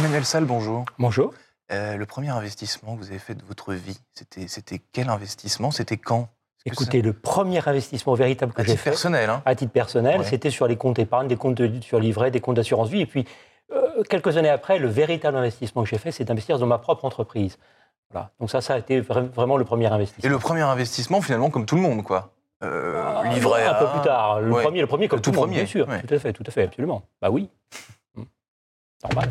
Emmanuel Salle, bonjour. Bonjour. Euh, le premier investissement que vous avez fait de votre vie, c'était, c'était quel investissement? C'était quand? Écoutez, le premier investissement véritable que j'ai titre fait, personnel, hein à titre personnel, Ouais. c'était sur les comptes épargne, des comptes de- sur livret, des comptes d'assurance vie. Et puis, euh, quelques années après, le véritable investissement que j'ai fait, c'est d'investir dans ma propre entreprise. Voilà. Donc ça, ça a été vra- vraiment le premier Et investissement. le premier investissement, finalement, comme tout le monde, quoi. Euh, Ah, livret Un peu plus tard. Le Ouais. premier, le premier comme Le tout tout le monde, premier, bien sûr. ouais. Tout à fait, tout à fait, absolument. Bah oui. Hmm. Normal.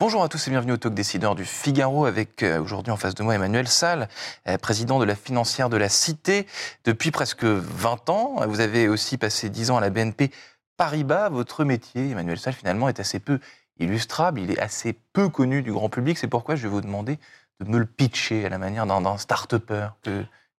Bonjour à tous et bienvenue au Talk Décideur du Figaro avec euh, aujourd'hui en face de moi Emmanuel Salle, euh, président de la financière de la Cité depuis presque 20 ans. Vous avez aussi passé 10 ans à la BNP Paribas. Votre métier, Emmanuel Salle, finalement est assez peu illustrable, il est assez peu connu du grand public. C'est pourquoi je vais vous demander de me le pitcher à la manière d'un start-upper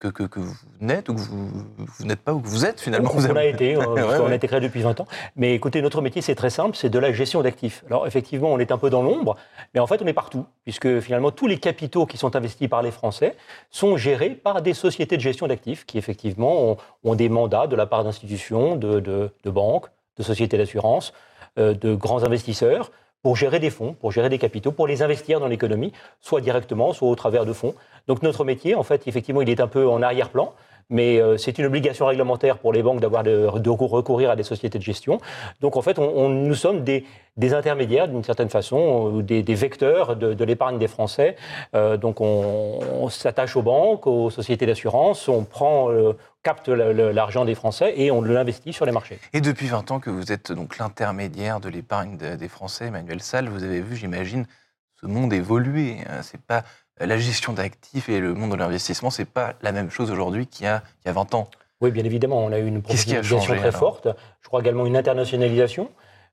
que, que, que vous n'êtes ou que vous, vous n'êtes pas ou que vous êtes finalement. On, Vous on a été, euh, parce Ouais, qu'on ouais. a été créé depuis 20 ans. Mais écoutez, notre métier, c'est très simple, c'est de la gestion d'actifs. Alors effectivement, on est un peu dans l'ombre, mais en fait, on est partout, puisque finalement, tous les capitaux qui sont investis par les Français sont gérés par des sociétés de gestion d'actifs qui, effectivement, ont, ont des mandats de la part d'institutions, de, de- de banques, de sociétés d'assurance, euh, de grands investisseurs, pour gérer des fonds, pour gérer des capitaux, pour les investir dans l'économie, soit directement, soit au travers de fonds. Donc notre métier, en fait, effectivement, il est un peu en arrière-plan, mais euh, c'est une obligation réglementaire pour les banques d'avoir de, recourir à des sociétés de gestion. Donc en fait, nous sommes des, intermédiaires d'une certaine façon, des, des vecteurs de, l'épargne des Français. Euh, donc on, s'attache aux banques, aux sociétés d'assurance, on prend, euh, capte l'argent des Français et on l'investit sur les marchés. Et depuis 20 ans que vous êtes donc l'intermédiaire de l'épargne de- des Français, Emmanuel Salle, vous avez vu, j'imagine, ce monde évoluer. C'est pas la gestion d'actifs et le monde de l'investissement, c'est pas la même chose aujourd'hui qu'il y a, qu'il y a 20 ans. Oui, bien évidemment, on a eu une professionnalisation très forte. Je crois également une internationalisation,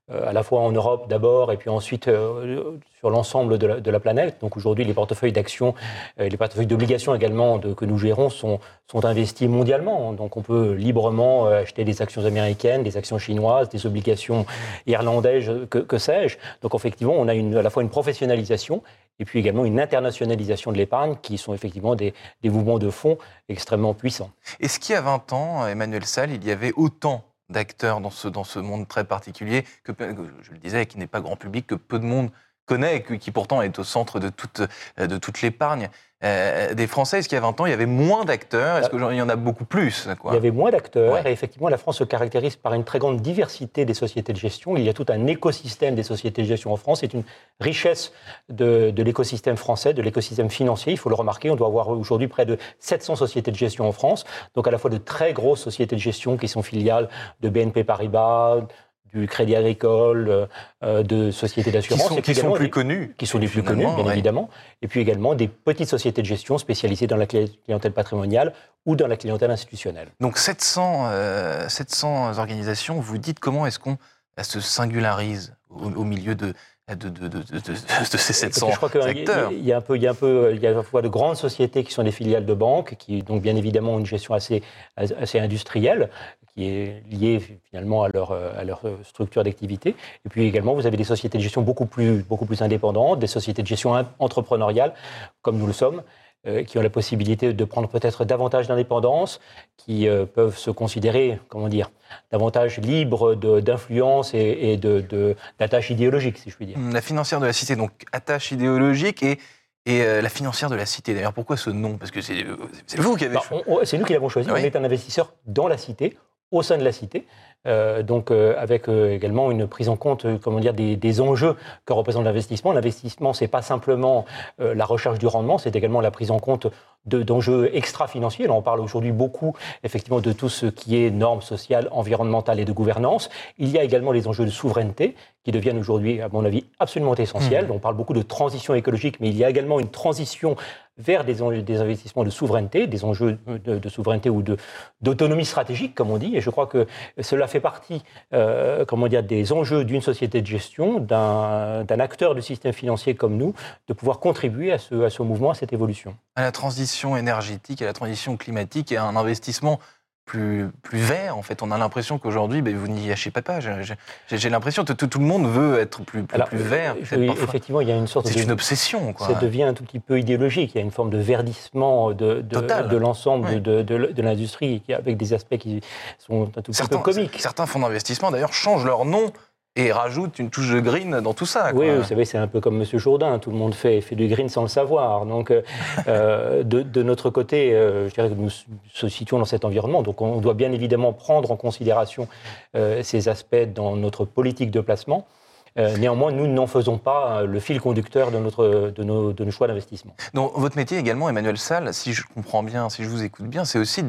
à la fois en Europe d'abord et puis ensuite euh, sur l'ensemble de, la- planète. Donc aujourd'hui, les portefeuilles d'actions, euh, les portefeuilles d'obligations également de- que nous gérons sont, investis mondialement. Donc on peut librement euh, acheter des actions américaines, des actions chinoises, des obligations irlandaises, que, que sais-je. Donc effectivement, on a une, à la fois une professionnalisation et puis également une internationalisation de l'épargne qui sont effectivement des, des mouvements de fonds extrêmement puissants. Est-ce qu'il y a 20 ans, Emmanuel Salle, il y avait autant d'acteurs dans ce, dans ce monde très particulier que, je le disais, qui n'est pas grand public, que peu de monde connaît, et qui pourtant est au centre de toute, euh, de toute l'épargne euh, des Français Est-ce qu'il y a 20 ans, il y avait moins d'acteurs? Est-ce qu'il y en a beaucoup plus quoi? Il y avait moins d'acteurs Ouais. et effectivement la France se caractérise par une très grande diversité des sociétés de gestion. Il y a tout un écosystème des sociétés de gestion en France. C'est une richesse de, de l'écosystème français, de l'écosystème financier. Il faut le remarquer, on doit avoir aujourd'hui près de 700 sociétés de gestion en France. Donc à la fois de très grosses sociétés de gestion qui sont filiales de BNP Paribas, du Crédit Agricole, euh, de sociétés Qui d'assurance. sont, qui sont plus des- connus qui sont les plus connus, bien ouais. évidemment, et puis également des petites sociétés de gestion spécialisées dans la cli- clientèle patrimoniale ou dans la clientèle institutionnelle. Donc 700, euh, 700 organisations, vous dites comment est-ce qu'on euh, se singularise au, au milieu de, de, de, de, de- de- de ces 700 Parce que je crois a- il y a un peu, il y a un peu, il y a à la fois de grandes sociétés qui sont des filiales de banques, qui donc bien évidemment ont une gestion assez, assez industrielle, qui est liée finalement à leur, à leur structure d'activité. Et puis également, vous avez des sociétés de gestion beaucoup plus, beaucoup plus indépendantes, des sociétés de gestion entrepreneuriales, comme nous le sommes, euh, qui ont la possibilité de prendre peut-être davantage d'indépendance, qui euh, peuvent se considérer, comment dire, davantage libres d'influence et, et de, de, d'attaches idéologiques, si je puis dire. La financière de la cité, donc attache idéologique et, et euh, la financière de la cité. D'ailleurs, pourquoi ce nom? Parce que c'est euh, vous qui avez Bah, choisi. c'est nous qui l'avons choisi. Oui. On est un investisseur dans la cité, au sein de la cité. Euh, donc euh, avec euh, également une prise en compte, euh, comment dire, des, des enjeux que représente l'investissement. L'investissement, c'est pas simplement euh, la recherche du rendement, c'est également la prise en compte de- d'enjeux extra-financiers. On parle aujourd'hui beaucoup, effectivement, de tout ce qui est normes sociales, environnementales et de gouvernance. Il y a également les enjeux de souveraineté qui deviennent aujourd'hui, à mon avis, absolument essentiels. On parle beaucoup de transition écologique, mais il y a également une transition vers des, investissements de souveraineté, des enjeux de, de souveraineté ou d'autonomie stratégique, comme on dit. Et je crois que cela fait partie, euh, comment dire, des enjeux d'une société de gestion, d'un d'un acteur du système financier comme nous, de pouvoir contribuer à ce, à ce mouvement, à cette évolution. À la transition énergétique, à la transition climatique et à un investissement plus, plus vert. En fait, on a l'impression qu'aujourd'hui, ben, vous n'y achetez pas. J'ai l'impression que tout, le monde veut être plus, plus, plus vert. effectivement, il y a une sorte. C'est une obsession. Quoi. Ça devient un tout petit peu idéologique. Il y a une forme de verdissement de, de, de l'ensemble de, de l'industrie, avec des aspects qui sont un tout petit peu comiques. Certains fonds d'investissement, d'ailleurs, changent leur nom et rajoute une touche de green dans tout ça. Oui, vous savez, c'est un peu comme M. Jourdain, tout le monde fait, fait du green sans le savoir. Donc, euh, euh, de, notre côté, euh, je dirais que nous nous situons dans cet environnement, donc on doit bien évidemment prendre en considération ces aspects dans notre politique de placement. néanmoins, nous n'en faisons pas le fil conducteur de, notre, de, nos, de nos choix d'investissement. Donc, votre métier également, Emmanuel Salle, si je comprends bien, si je vous écoute bien, c'est aussi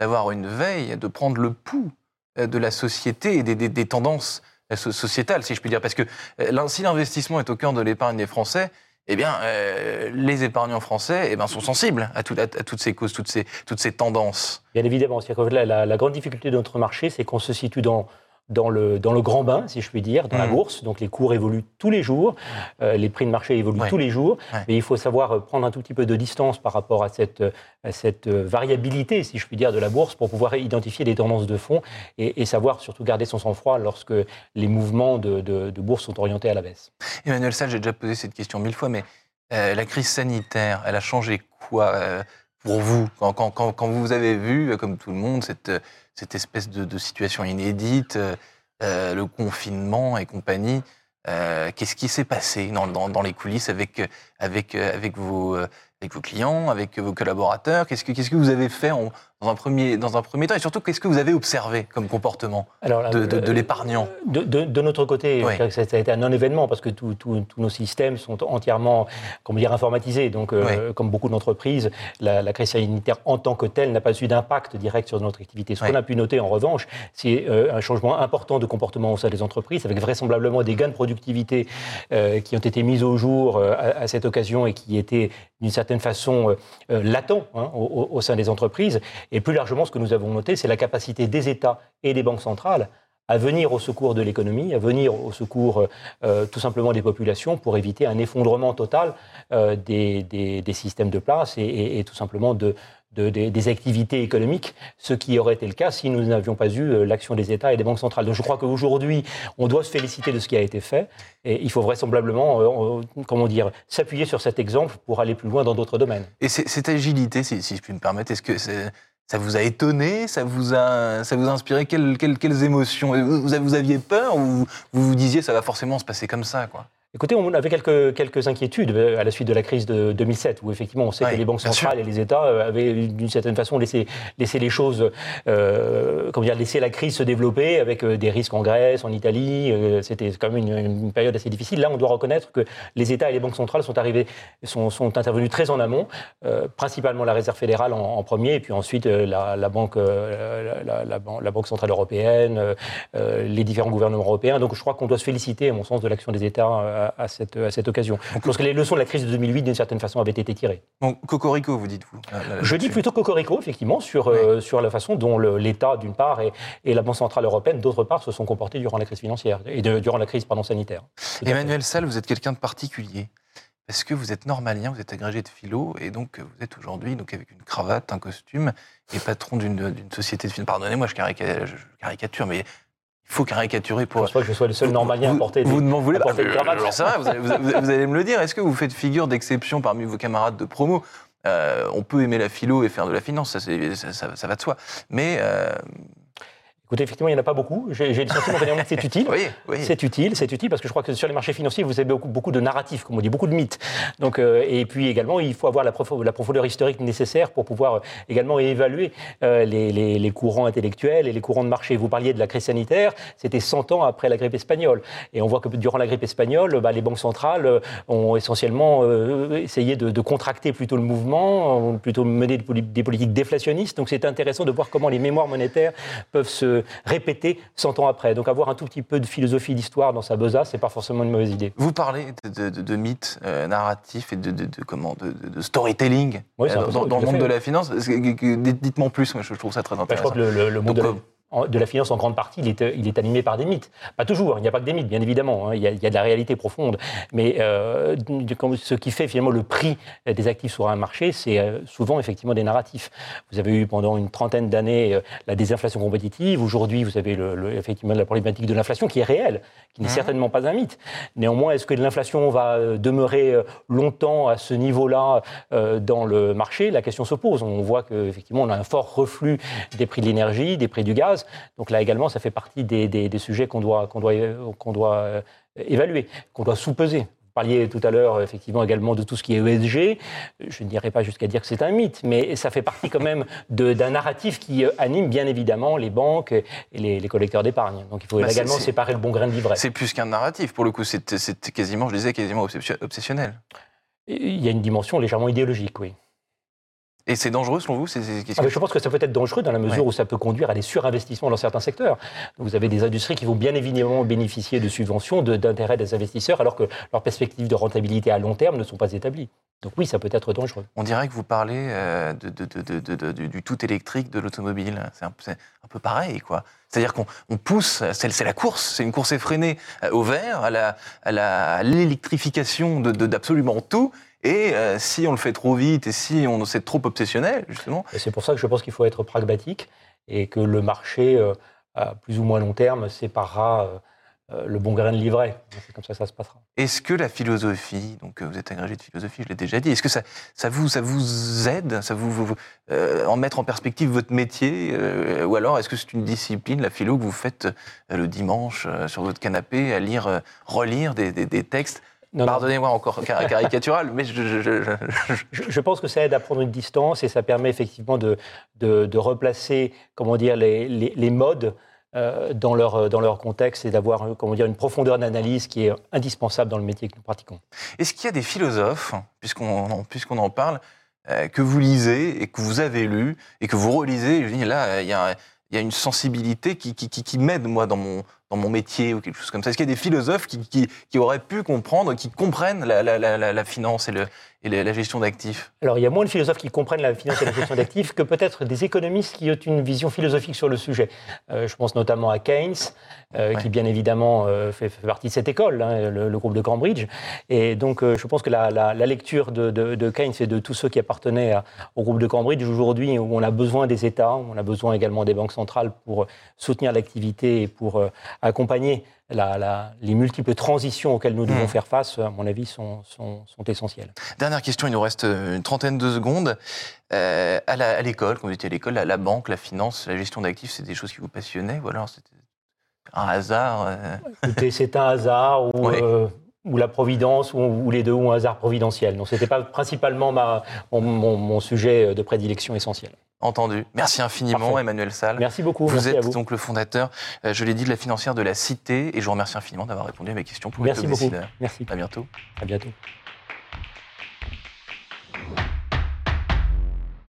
d'avoir une veille, de prendre le pouls de la société et des, des, des tendances sociétale, si je puis dire. Parce que euh, si l'investissement est au cœur de l'épargne des Français, eh bien, euh, les épargnants français eh bien, sont sensibles à, toutes ces causes, toutes ces, toutes ces tendances. Bien évidemment. La, la grande difficulté de notre marché, c'est qu'on se situe dans dans le, dans le grand bain, si je puis dire, dans la mmh. bourse. Donc les cours évoluent tous les jours, euh, les prix de marché évoluent tous les jours, mais il faut savoir euh, prendre un tout petit peu de distance par rapport à cette, cette euh, variabilité, si je puis dire, de la bourse pour pouvoir identifier les tendances de fond et, savoir surtout garder son sang-froid lorsque les mouvements de, de, bourse sont orientés à la baisse. Emmanuel Salle, j'ai déjà posé cette question mille fois, mais la crise sanitaire, elle a changé quoi? Pour vous quand, vous avez vu, comme tout le monde, cette espèce de, situation inédite, euh, euh, le confinement et compagnie. Euh, qu'est-ce qui s'est passé dans, les coulisses avec, vos, clients, avec vos collaborateurs? Qu'est-ce que, vous avez fait dans un premier, dans un premier temps Et surtout, qu'est-ce que vous avez observé comme comportement de, de, l'épargnant de, notre côté, ça a été un non-événement parce que tous nos systèmes sont entièrement comment dire, informatisés. Donc, euh, comme beaucoup d'entreprises, la, crise sanitaire en tant que telle n'a pas eu d'impact direct sur notre activité. Ce qu'on a pu noter, en revanche, c'est euh, un changement important de comportement au sein des entreprises, avec vraisemblablement des gains de productivité euh, qui ont été mis au jour à, cette occasion et qui étaient d'une certaine façon latents hein, au, au sein des entreprises. Et plus largement, ce que nous avons noté, c'est la capacité des États et des banques centrales à venir au secours de l'économie, à venir au secours euh, tout simplement des populations pour éviter un effondrement total euh, des, des, systèmes de place et, tout simplement de, des, activités économiques, ce qui aurait été le cas si nous n'avions pas eu euh, l'action des États et des banques centrales. Donc je crois qu'aujourd'hui, on doit se féliciter de ce qui a été fait et il faut vraisemblablement, comment dire, s'appuyer sur cet exemple pour aller plus loin dans d'autres domaines. Et cette agilité, si, si je puis me permettre, est-ce que c'est ça vous a étonné Ça vous a, ça vous a inspiré quelles, quelles, émotions? Vous, aviez peur ou vous vous disiez ça va forcément se passer comme ça quoi? Écoutez, on avait quelques, quelques inquiétudes euh, à la suite de la crise de 2007, où effectivement on sait que les banques centrales et les États euh, avaient d'une certaine façon laissé, laissé les choses, euh, comment dire, laissé la crise se développer avec des risques en Grèce, en Italie. C'était quand même une, une, période assez difficile. Là, on doit reconnaître que les États et les banques centrales sont arrivés, sont, sont intervenus très en amont, euh, principalement la Réserve fédérale en, en, premier, et puis ensuite la, la, banque, la, la, la, Banque centrale européenne, les différents gouvernements européens. Donc, je crois qu'on doit se féliciter, à mon sens, de l'action des États à, cette, à cette occasion. Je pense que les leçons de la crise de 2008, d'une certaine façon, avaient été tirées. Bon, cocorico, vous dites-vous Je dis plutôt cocorico, effectivement, sur, euh, sur la façon dont l'État, d'une part, et, et, la Banque Centrale Européenne, d'autre part, se sont comportés durant la crise financière, et durant la crise pardon, sanitaire. Emmanuel Salle, vous êtes quelqu'un de particulier. Parce que vous êtes normalien, vous êtes agrégé de philo, et donc vous êtes aujourd'hui donc avec une cravate, un costume, et patron d'une société de finance. Pardonnez-moi, je, je, caricature, mais il faut caricaturer pour. Je crois que je sois le seul normalien à porter. Vous ne m'en voulez pas. Ça va, vous, allez me le dire. Est-ce que vous faites figure d'exception parmi vos camarades de promo? Euh, On peut aimer la philo et faire de la finance, ça, ça, ça va de soi. Mais euh, Écoutez, effectivement, il n'y en a pas beaucoup. J'ai le sentiment que c'est utile. oui, oui. C'est utile, c'est utile parce que je crois que sur les marchés financiers, vous avez beaucoup, beaucoup de narratifs, comme on dit, beaucoup de mythes. Donc, euh, et puis également, il faut avoir la, la, profondeur historique nécessaire pour pouvoir euh, également évaluer euh, les, les, les, courants intellectuels et les courants de marché. Vous parliez de la crise sanitaire, c'était 100 ans après la grippe espagnole. Et on voit que durant la grippe espagnole, bah, les banques centrales ont essentiellement essayé de, de, contracter plutôt le mouvement, ont plutôt mené des politiques déflationnistes. Donc c'est intéressant de voir comment les mémoires monétaires peuvent se répéter 100 ans après. Donc avoir un tout petit peu de philosophie d'histoire dans sa besace, c'est pas forcément une mauvaise idée. Vous parlez de, mythes euh, narratifs et de, comment, de, storytelling euh, dans, le monde de la finance. Dites-moi plus, je trouve ça très intéressant. je crois que le, monde de la finance en grande partie, il est, il est, animé par des mythes. Pas toujours, il n'y a pas que des mythes, bien évidemment, hein. il, y a, il, y a, de la réalité profonde. Mais euh, ce qui fait finalement le prix des actifs sur un marché, c'est euh, souvent effectivement des narratifs. Vous avez eu pendant une trentaine d'années euh, la désinflation compétitive, aujourd'hui vous avez le, effectivement la problématique de l'inflation qui est réelle, qui n'est mmh. certainement pas un mythe. Néanmoins, est-ce que l'inflation va demeurer longtemps à ce niveau-là dans le marché? La question se pose. On voit qu'effectivement on a un fort reflux des prix de l'énergie, des prix du gaz. Donc là également, ça fait partie des, sujets qu'on doit, qu'on doit, qu'on doit euh, évaluer, qu'on doit sous-peser. Vous parliez tout à l'heure effectivement également de tout ce qui est ESG. Je ne dirais pas jusqu'à dire que c'est un mythe, mais ça fait partie quand même d'un narratif qui euh, anime bien évidemment les banques et les, collecteurs d'épargne. Donc il faut bah, également séparer le bon grain de livret. C'est plus qu'un narratif, pour le coup, c'est quasiment, je disais, quasiment obsessionnel. Il y a une dimension légèrement idéologique, oui. Et c'est dangereux selon vous ah, Je pense que ça peut être dangereux dans la mesure où ça peut conduire à des surinvestissements dans certains secteurs. vous avez des industries qui vont bien évidemment bénéficier de subventions, d'intérêts des investisseurs, alors que leurs perspectives de rentabilité à long terme ne sont pas établies. Donc oui, ça peut être dangereux. On dirait que vous parlez euh, de, du tout électrique de l'automobile. C'est un, un, peu pareil, quoi. C'est-à-dire qu'on pousse, c'est la course, c'est une course effrénée euh, au vert, à l'électrification d'absolument tout. Et euh, si on le fait trop vite et si on c'est trop obsessionnel, justement. C'est pour ça que je pense qu'il faut être pragmatique et que le marché, euh, à plus ou moins long terme, séparera euh, le bon grain de livret. C'est comme ça que ça se passera. Est-ce que la philosophie, donc vous êtes agrégé de philosophie, je l'ai déjà dit, est-ce que ça, ça, vous, ça vous aide, ça vous, vous en mettre en perspective votre métier, ou alors est-ce que c'est une discipline, la philo, que vous faites le dimanche sur votre canapé à lire, relire des, des, des textes Pardonnez-moi encore caricatural, mais je, je, pense que ça aide à prendre une distance et ça permet effectivement de, de, replacer, comment dire, les, les, modes euh, dans, leur, dans leur contexte et d'avoir, comment dire, une profondeur d'analyse qui est indispensable dans le métier que nous pratiquons. Est-ce qu'il y a des philosophes, puisqu'on puisqu'on en parle, euh, que vous lisez et que vous avez lu et que vous relisez, je dis là, il y a, y a une sensibilité qui, qui, qui, qui m'aide, moi, dans mon, dans mon métier ou quelque chose comme ça Est-ce qu'il y a des philosophes qui, qui, qui, auraient pu comprendre, qui comprennent la, la, la, la finance et, le, et la gestion d'actifs? Alors, il y a moins de philosophes qui comprennent la finance et la gestion d'actifs que peut-être des économistes qui ont une vision philosophique sur le sujet. Euh, je pense notamment à Keynes, euh, qui bien évidemment euh, fait, partie de cette école, hein, le, groupe de Cambridge. Et donc, je pense que la, lecture de, de, de, Keynes et de tous ceux qui appartenaient au groupe de Cambridge aujourd'hui, où on a besoin des États, on a besoin également des banques centrales pour soutenir l'activité et pour accompagner la, les multiples transitions auxquelles nous devons hmm. faire face, à mon avis, sont, sont, essentielles. Dernière question, il nous reste une trentaine de secondes. Euh, à l'école, quand vous étiez à l'école, la, banque, la finance, la gestion d'actifs, c'est des choses qui vous passionnaient ou alors c'était un hasard euh C'est un hasard ou, euh, ou la providence ou, les deux ou un hasard providentiel. Donc c'était pas principalement ma, mon, mon sujet de prédilection essentiel. Entendu. Merci infiniment, Emmanuel Salle. Merci beaucoup. Vous êtes donc le fondateur, euh, je l'ai dit, de la financière de la Cité, et je vous remercie infiniment d'avoir répondu à mes questions pour Merci beaucoup. Merci. À bientôt. À bientôt.